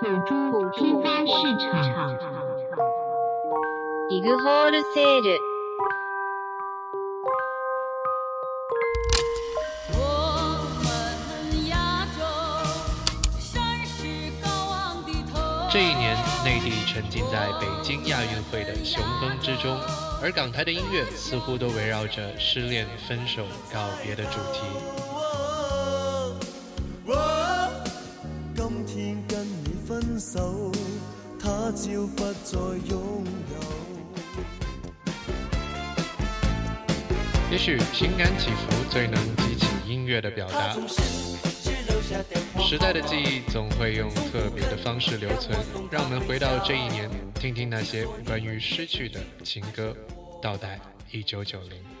土猪批发市场。イグホールセール。我们亚洲山势高昂的头。这一年，内地沉浸在北京亚运会的雄风之中，而港台的音乐似乎都围绕着失恋、分手、告别的主题。 不再拥有。也许情感起伏最能激起音乐的表达，时代的记忆总会用特别的方式留存。让我们回到这一年，听听那些关于失去的情歌。倒带一九九零。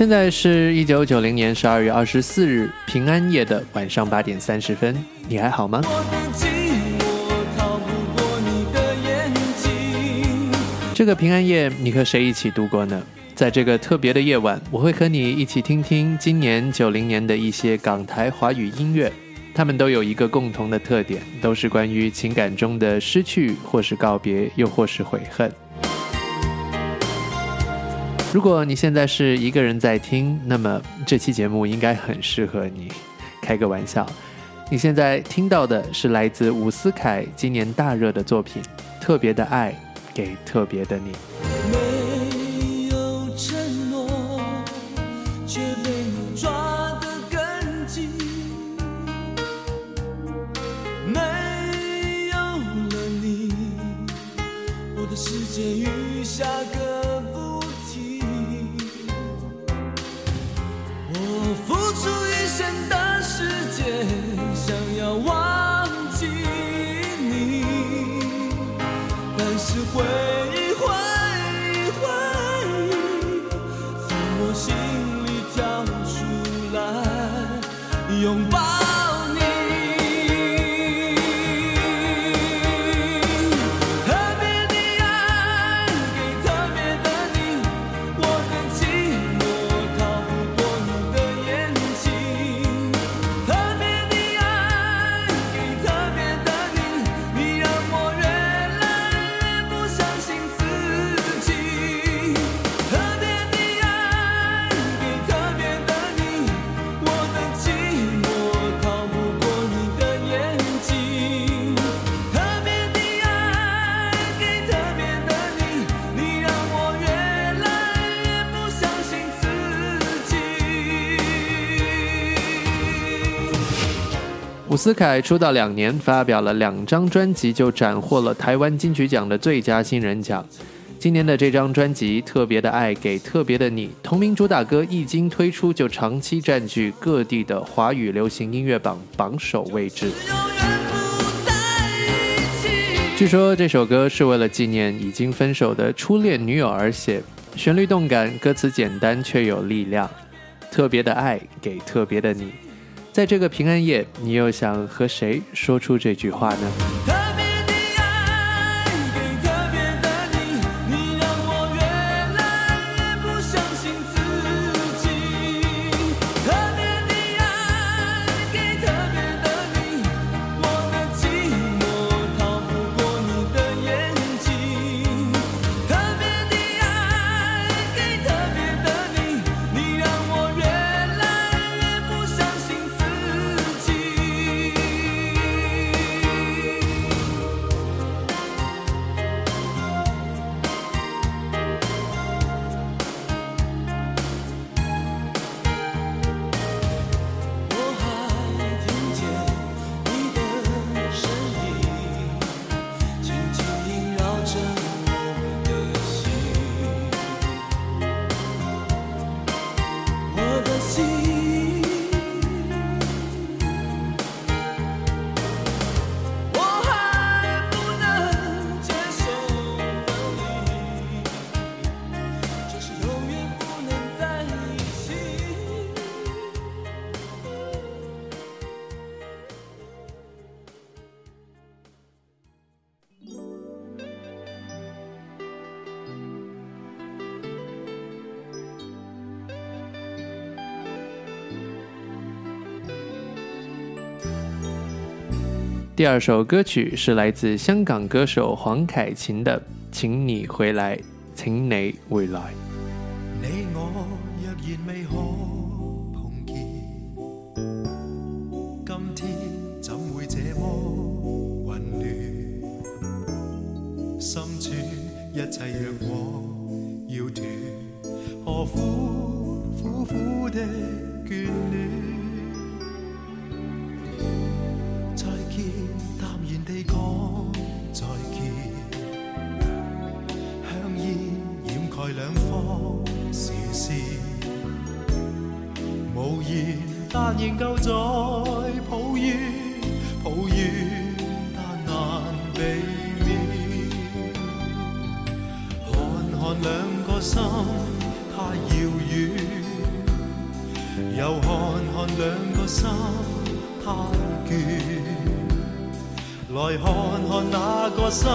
现在是一九九零年十二月二十四日平安夜的晚上八点三十分，你还好吗？这个平安夜，你和谁一起度过呢？在这个特别的夜晚，我会和你一起听听今年九零年的一些港台华语音乐，它们都有一个共同的特点，都是关于情感中的失去，或是告别，又或是悔恨。如果你现在是一个人在听，那么这期节目应该很适合你。开个玩笑，你现在听到的是来自伍思凯今年大热的作品《特别的爱给特别的你》。没。斯凯出道两年，发表了两张专辑就斩获了台湾金曲奖的最佳新人奖。今年的这张专辑《特别的爱给特别的你》同名主打歌一经推出就长期占据各地的华语流行音乐榜榜首位置。据说这首歌是为了纪念已经分手的初恋女友而写，旋律动感，歌词简单却有力量。特别的爱给特别的你。在这个平安夜，你又想和谁说出这句话呢？第二首歌曲是来自香港歌手黄凯芹的《请你回来，请你回来》。无但仍旧在抱怨，抱怨但难避免。看看两个心太遥远，又看看两个心太倦。来看看哪个心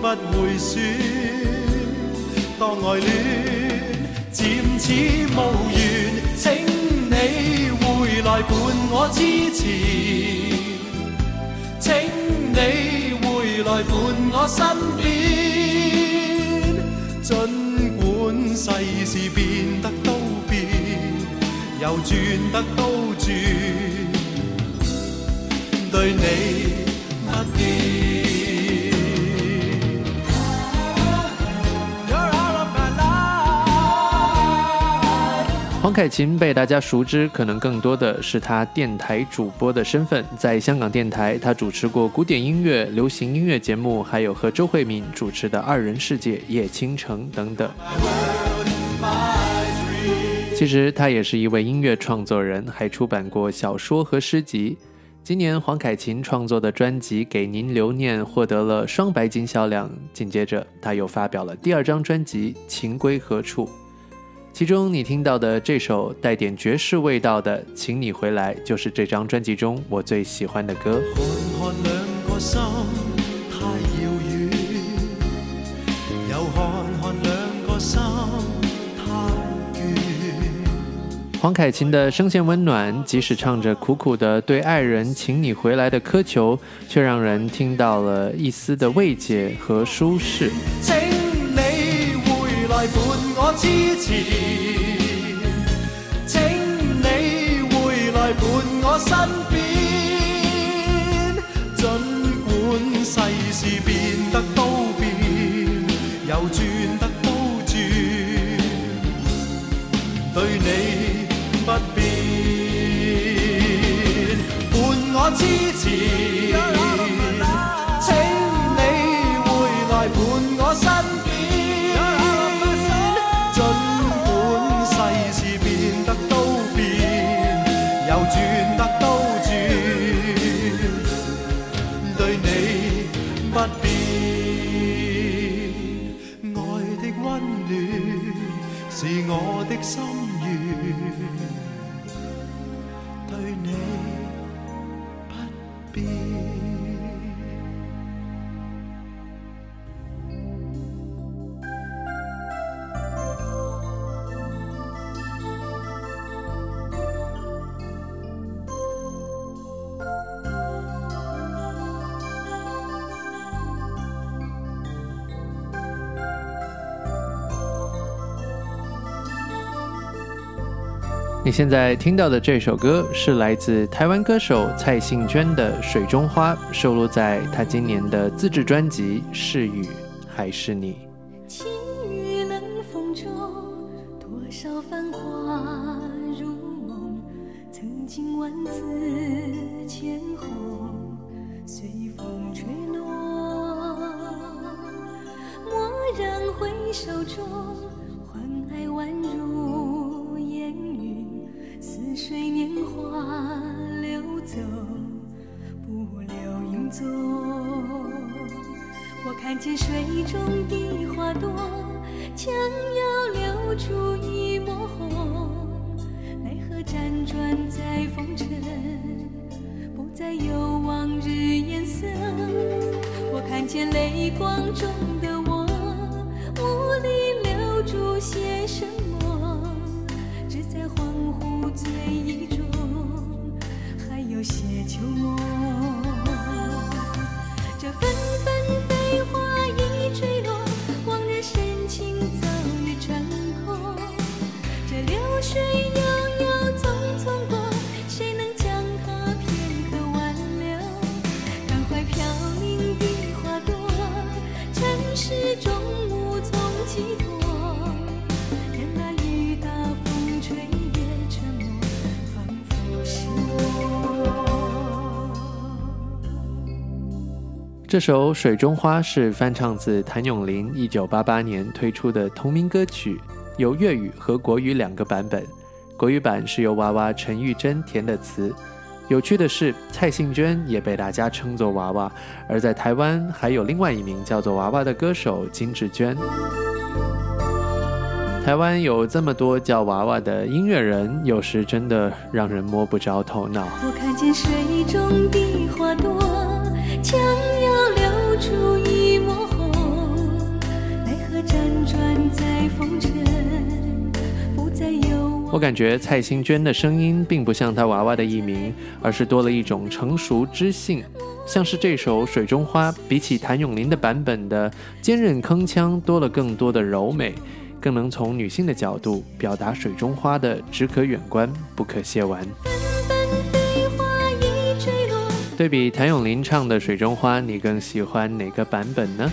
不会酸，当爱恋渐似无言。来伴我支持，请你回来伴我身边。尽管世事变得都变，又转得都转，对你。黄凯芹被大家熟知，可能更多的是他电台主播的身份。在香港电台，他主持过古典音乐、流行音乐节目，还有和周慧敏主持的《二人世界》《叶倾城》等等。其实，他也是一位音乐创作人，还出版过小说和诗集。今年，黄凯芹创作的专辑《给您留念》获得了双白金销量。紧接着，他又发表了第二张专辑《情归何处》。其中你听到的这首带点爵士味道的《请你回来》，就是这张专辑中我最喜欢的歌。黄凯芹的声线温暖，即使唱着苦苦的对爱人“请你回来”的苛求，却让人听到了一丝的慰藉和舒适。伴我痴缠，请你回来伴我身边。尽管世事变得都变，又转得都转，对你。是我的心。现在听到的这首歌是来自台湾歌手蔡幸娟的《水中花》，收录在她今年的自制专辑《是雨还是你》。这首《水中花》是翻唱自谭咏麟一九八八年推出的同名歌曲，有粤语和国语两个版本。国语版是由娃娃陈玉珍填的词。有趣的是，蔡幸娟也被大家称作娃娃，而在台湾还有另外一名叫做娃娃的歌手金志娟。台湾有这么多叫娃娃的音乐人，有时真的让人摸不着头脑。我看见水中的花朵，我感觉蔡心娟的声音并不像她娃娃的艺名，而是多了一种成熟知性，像是这首《水中花》，比起谭咏麟的版本的坚韧铿锵，多了更多的柔美，更能从女性的角度表达水中花的只可远观不可亵玩。对比谭咏麟唱的《水中花》，你更喜欢哪个版本呢？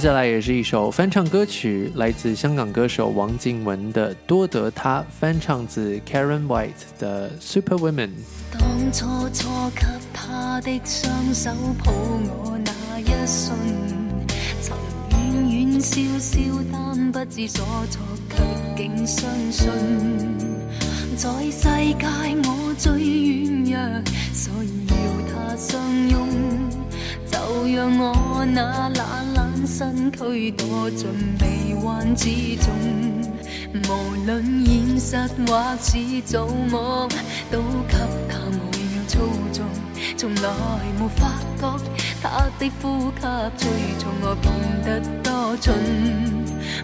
接下来也是一首翻唱歌曲，来自香港歌手王静雯的《多得他》，翻唱自 Karen White 的《Super Woman》。当初错给他的双手抱我那一瞬，曾远远笑笑，但不知所措，却竟相信，在世界我最软弱，所以要他相拥。就让我那懒懒身躯躲进臂弯之中，无论现实或是做梦，都给他每秒操纵，从来没发觉他的呼吸催促我变得多蠢。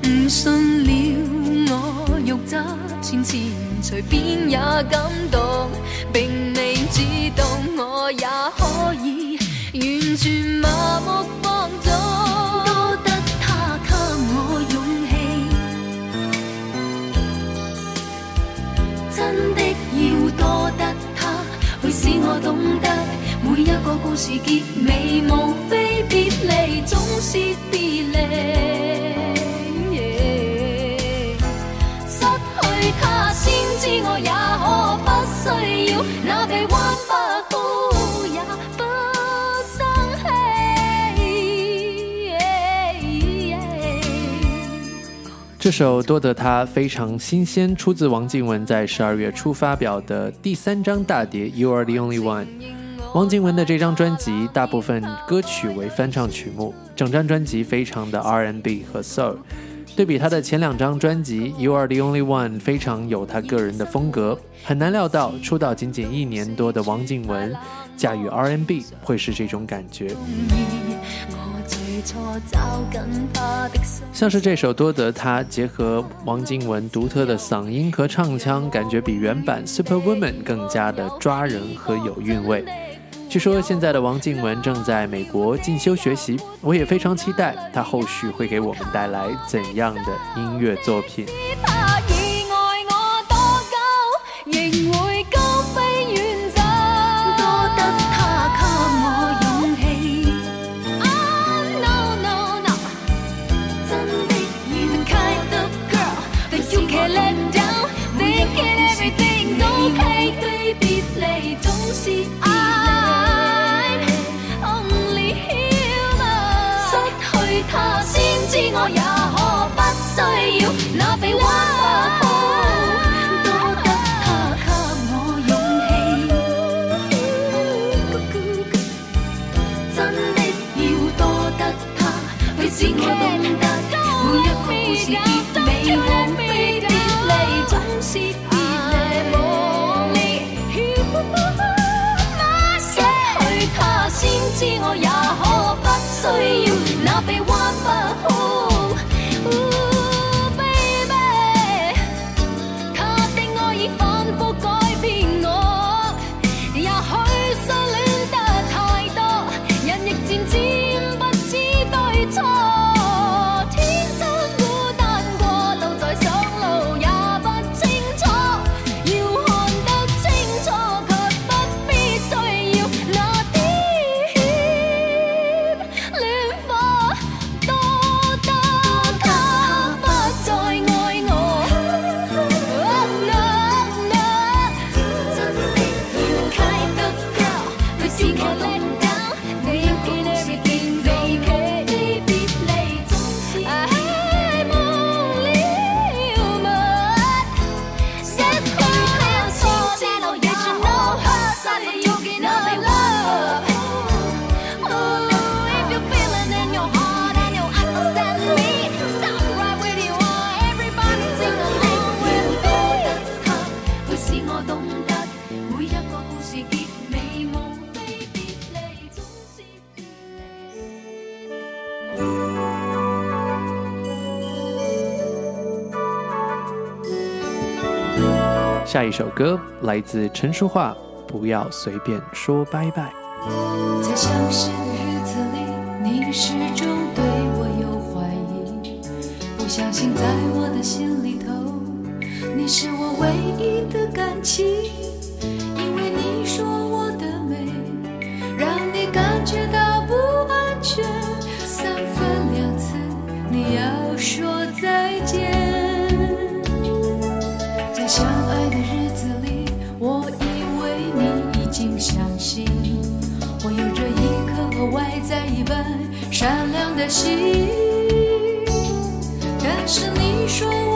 唔信了我，肉执千千，随便也感动，并未知道我也可以。完全麻木放纵，多得他给我勇气。真的要多得他，会使我懂得每一个故事结尾，无非别离，总是别离。失去他，先知我也可不需要那臂弯不。这首《多得他》非常新鲜，出自王靖雯在十二月初发表的第三张大碟《You Are the Only One》。王靖雯的这张专辑大部分歌曲为翻唱曲目，整张专辑非常的 R&B 和 Soul。对比她的前两张专辑，《You Are the Only One》非常有她个人的风格，很难料到出道仅仅一年多的王靖雯驾驭 R&B 会是这种感觉。像是这首《多得》，它结合王静文独特的嗓音和唱腔，感觉比原版《Super Woman》更加的抓人和有韵味。据说现在的王静文正在美国进修学习，我也非常期待她后续会给我们带来怎样的音乐作品。一首歌来自陈淑桦，不要随便说拜拜。在相识的日子里，你始终对我有怀疑，不相信在我的心里头，你是我唯一的感情，因为你说我的美，让你感觉到。善良的心，但是你说。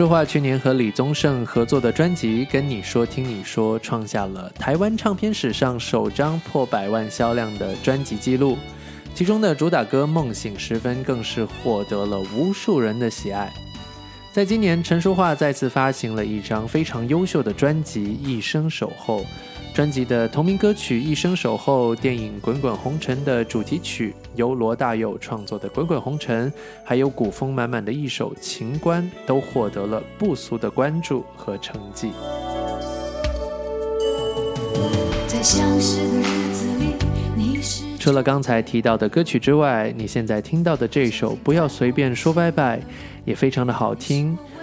陈淑桦去年和李宗盛合作的专辑《跟你说》《听你说》，创下了台湾唱片史上首张破百万销量的专辑记录，其中的主打歌《梦醒时分》更是获得了无数人的喜爱。在今年，陈淑桦再次发行了一张非常优秀的专辑《一生守候》。专辑的同名歌曲《一生守候》，电影《滚滚红尘》的主题曲由罗大佑创作的《滚滚红尘》，还有古风满满的一首《情关》，都获得了不俗的关注和成绩。除了刚才提到的歌曲之外，你现在听到的这首《不要随便说拜拜》也非常的好听。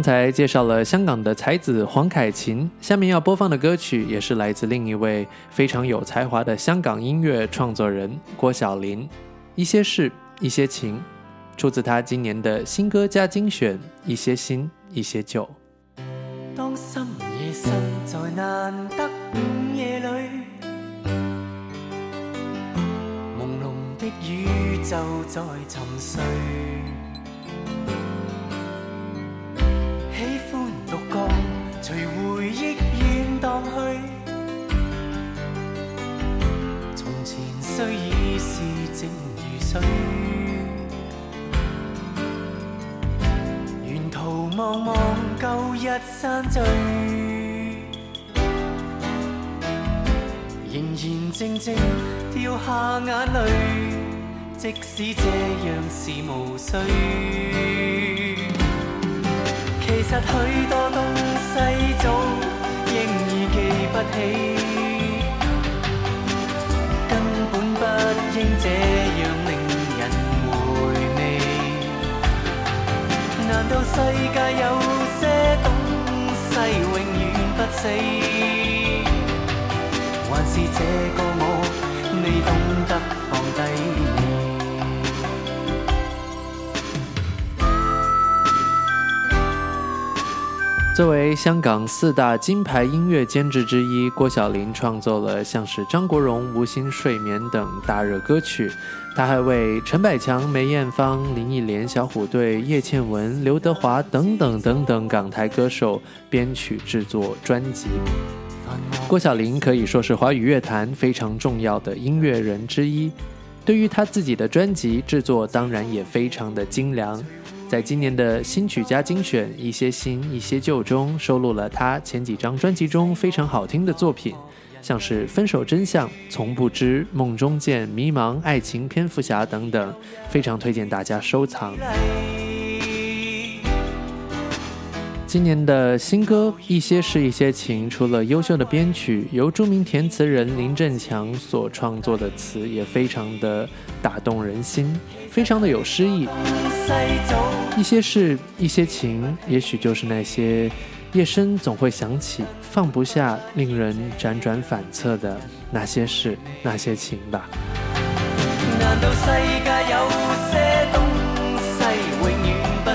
刚才介绍了香港的才子黄凯芹，下面要播放的歌曲也是来自另一位非常有才华的香港音乐创作人郭晓林，《一些事，一些情，出自他今年的新歌加精选《一些新，一些旧》。旅途望望旧日山堆，仍然静静掉下眼泪。即使这样是无需。其实许多东西早应已记不起，根本不应这样。难道世界有些东西永远不死？还是这个我你懂得放低？作为香港四大金牌音乐监制之一，郭小玲创作了像是张国荣、吴昕、睡眠等大热歌曲。他还为陈百强、梅艳芳、林忆莲、小虎队、叶倩文、刘德华等等等等港台歌手编曲制作专辑。郭小玲可以说是华语乐坛非常重要的音乐人之一，对于他自己的专辑制作当然也非常的精良。在今年的新曲家精选一些新一些旧中，收录了他前几张专辑中非常好听的作品，像是《分手真相》《从不知》《梦中见》《迷茫》《爱情蝙蝠侠》等等，非常推荐大家收藏。今年的新歌一些事一些情，除了优秀的编曲，由著名填词人林振强所创作的词也非常的打动人心。非常的有诗意，一些事，一些情，也许就是那些夜深总会想起、放不下、令人辗转反侧的那些事、那些情吧。难道世界有些东西永远不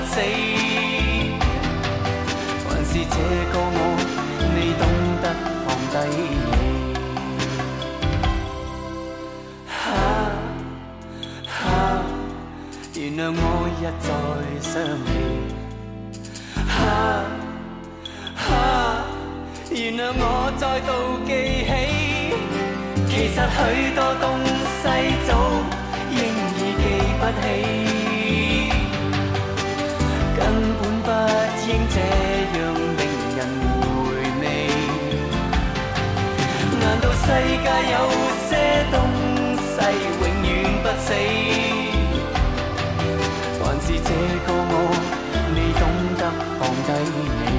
原谅我一再想你。啊啊！原谅我再度记起，其实许多东西早应已记不起，根本不应这样令人回味。难道世界有些东西永远不死？是这个我，未懂得放低你。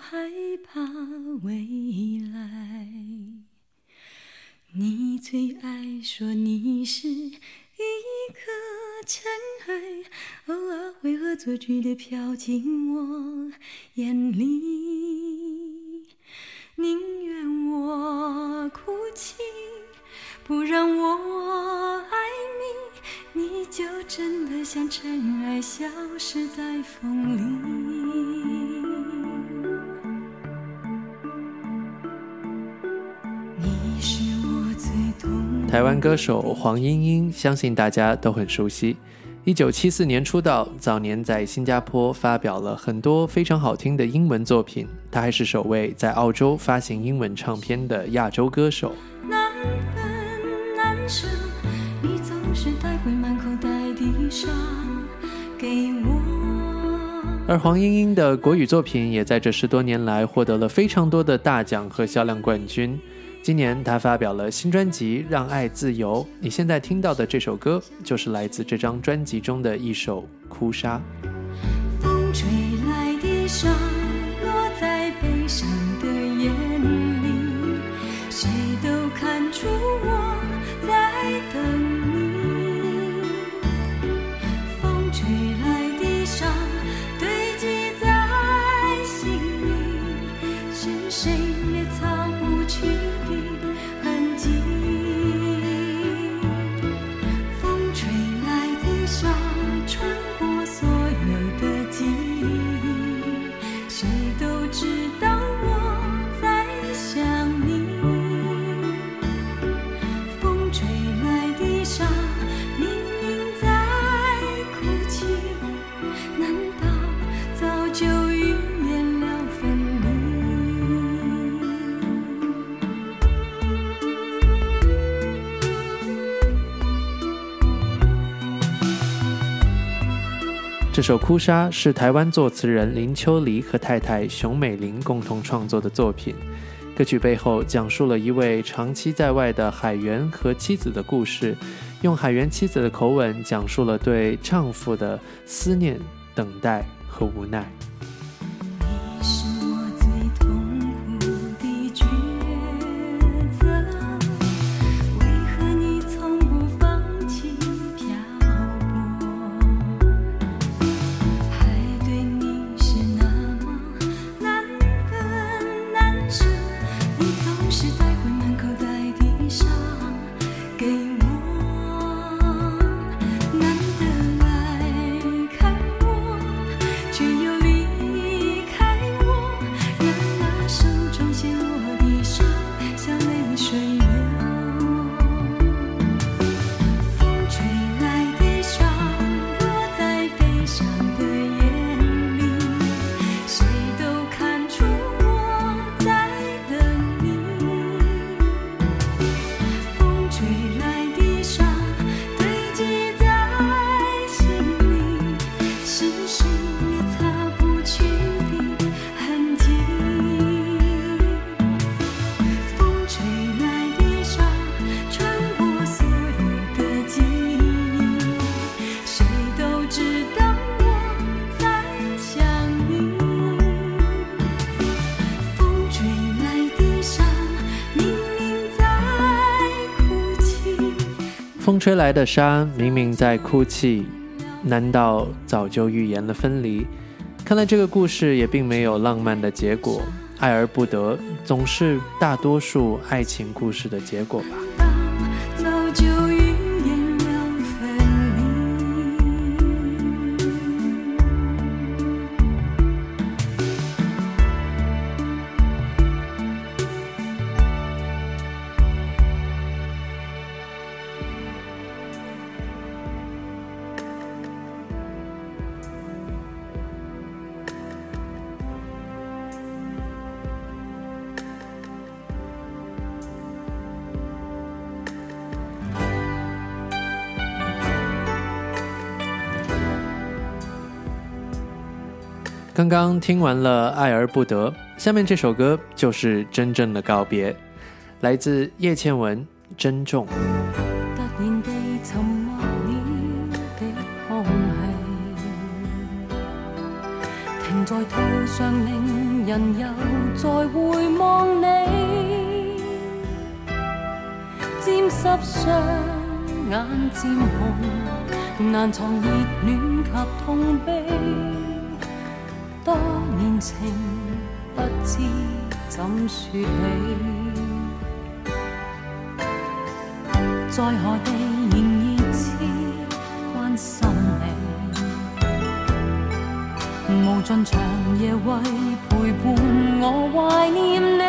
害怕未来，你最爱说你是一颗尘埃，偶尔会恶作剧的飘进我眼里。宁愿我哭泣，不让我爱你，你就真的像尘埃，消失在风里。台湾歌手黄莺莺，相信大家都很熟悉。一九七四年出道，早年在新加坡发表了很多非常好听的英文作品。她还是首位在澳洲发行英文唱片的亚洲歌手。而黄莺莺的国语作品也在这十多年来获得了非常多的大奖和销量冠军。今年，他发表了新专辑《让爱自由》。你现在听到的这首歌，就是来自这张专辑中的一首《哭砂》。风吹来的沙》。笑。《手哭砂》是台湾作词人林秋离和太太熊美玲共同创作的作品。歌曲背后讲述了一位长期在外的海员和妻子的故事，用海员妻子的口吻讲述了对丈夫的思念、等待和无奈。吹来的沙明明在哭泣，难道早就预言了分离？看来这个故事也并没有浪漫的结果，爱而不得，总是大多数爱情故事的结果吧。刚刚听完了《爱而不得》，下面这首歌就是真正的告别，来自叶倩文《珍重》。停在途上，令人又再回望你，沾湿双眼，沾红，难藏热恋及痛悲。多年情不知怎说起，在何地仍然痴关心你，无尽长夜为陪伴我怀念你，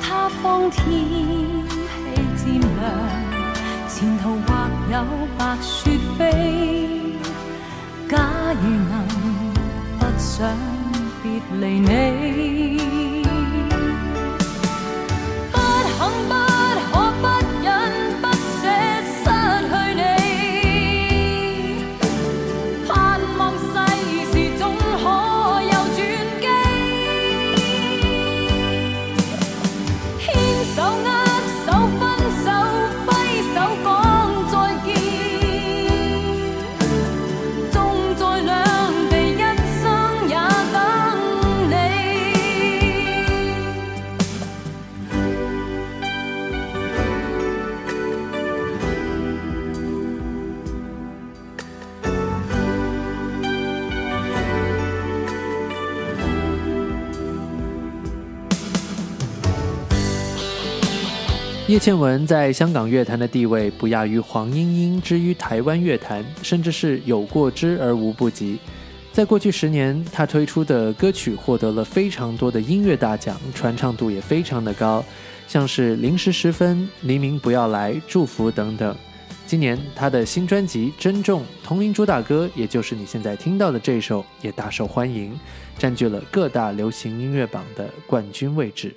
他方天气渐凉，前途或有白雪飞。如能不想别离你。叶倩文在香港乐坛的地位不亚于黄莺莺之于台湾乐坛，甚至是有过之而无不及。在过去十年，她推出的歌曲获得了非常多的音乐大奖，传唱度也非常的高，像是《零时十分》《黎明不要来》《祝福》等等。今年她的新专辑《珍重》同名主打歌，也就是你现在听到的这首，也大受欢迎，占据了各大流行音乐榜的冠军位置。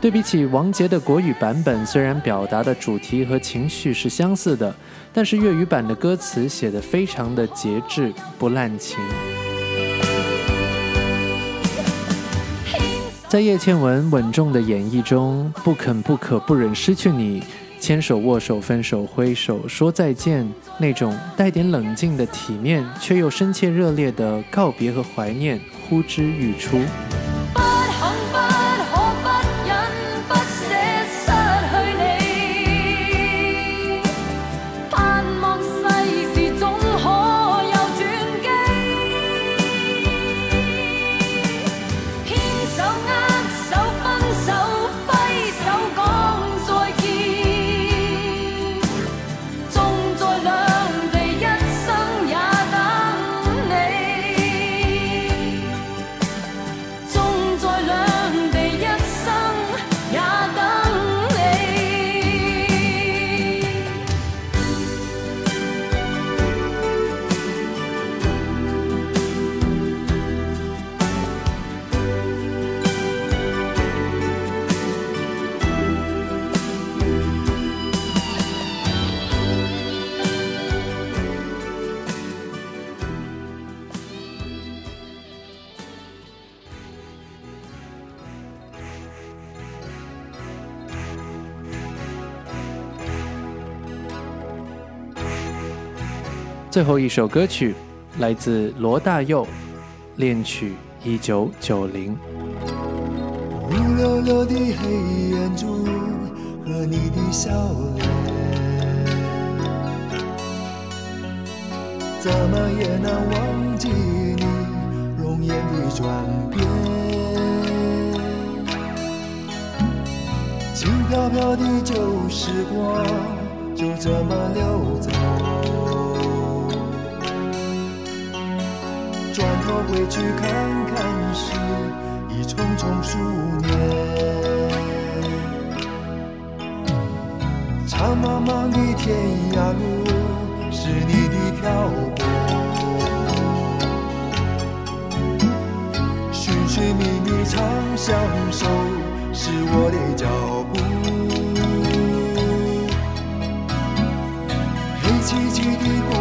对比起王杰的国语版本，虽然表达的主题和情绪是相似的，但是粤语版的歌词写得非常的节制，不滥情。在叶倩文稳重的演绎中，不肯、不可、不忍失去你，牵手、握手、分手、挥手、说再见，那种带点冷静的体面，却又深切热烈的告别和怀念，呼之欲出。最后一首歌曲，来自罗大佑，《恋曲一九九零》。乌溜溜的黑眼珠和你的笑脸，怎么也难忘记你容颜的转变。轻飘飘的旧时光就这么溜走。坐回去看看时，已匆匆数年。长茫茫的天涯路，是你的漂泊；寻寻觅觅长相守，是我的脚步。黑漆漆的。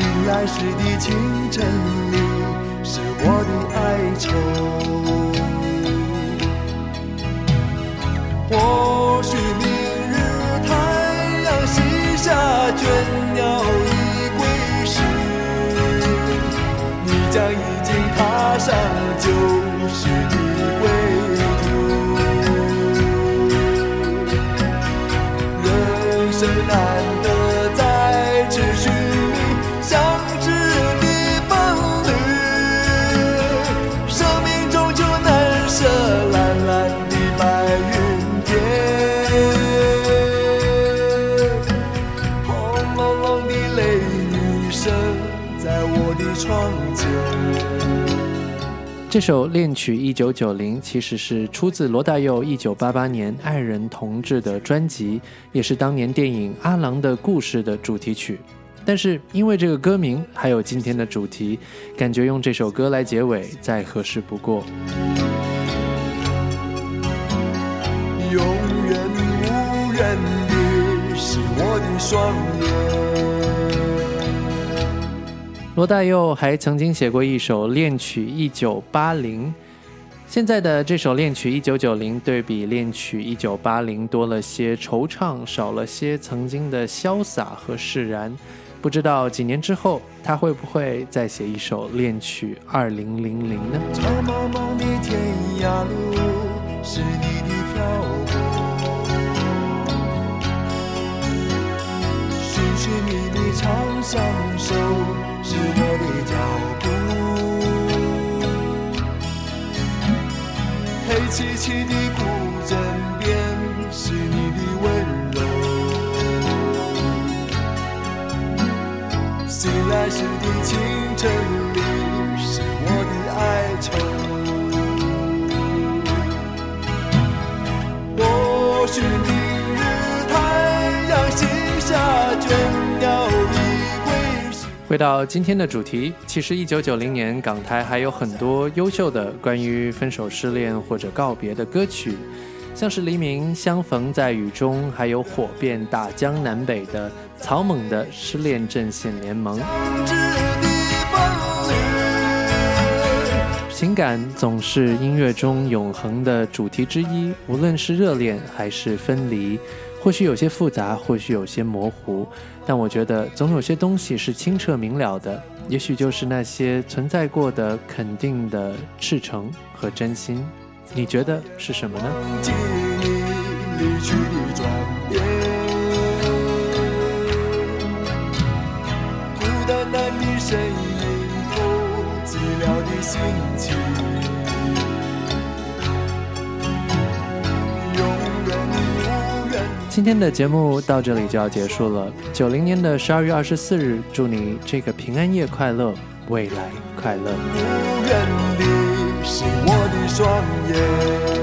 醒来时的清晨里，是我的哀愁。或许明日太阳西下，倦鸟已归时，你将已经踏上旧时的。这首恋曲一九九零其实是出自罗大佑一九八八年《爱人同志》的专辑，也是当年电影《阿郎的故事》的主题曲。但是因为这个歌名还有今天的主题，感觉用这首歌来结尾再合适不过。永远无人的是我的双眼。罗大佑还曾经写过一首恋曲一九八零，现在的这首恋曲一九九零，对比恋曲一九八零多了些惆怅，少了些曾经的潇洒和释然。不知道几年之后，他会不会再写一首恋曲二零零零呢？寻寻觅觅长相守。是我的脚步，黑漆漆的古镇边是你的温柔，醒来时的清晨里是我的哀愁，我寻。回到今天的主题，其实一九九零年港台还有很多优秀的关于分手、失恋或者告别的歌曲，像是《黎明》《相逢在雨中》，还有火遍大江南北的草蜢的《失恋阵线联盟》。情感总是音乐中永恒的主题之一，无论是热恋还是分离。或许有些复杂，或许有些模糊，但我觉得总有些东西是清澈明了的。也许就是那些存在过的、肯定的赤诚和真心。你觉得是什么呢？的的身影寂寥心情。今天的节目到这里就要结束了。九零年的十二月二十四日，祝你这个平安夜快乐，未来快乐。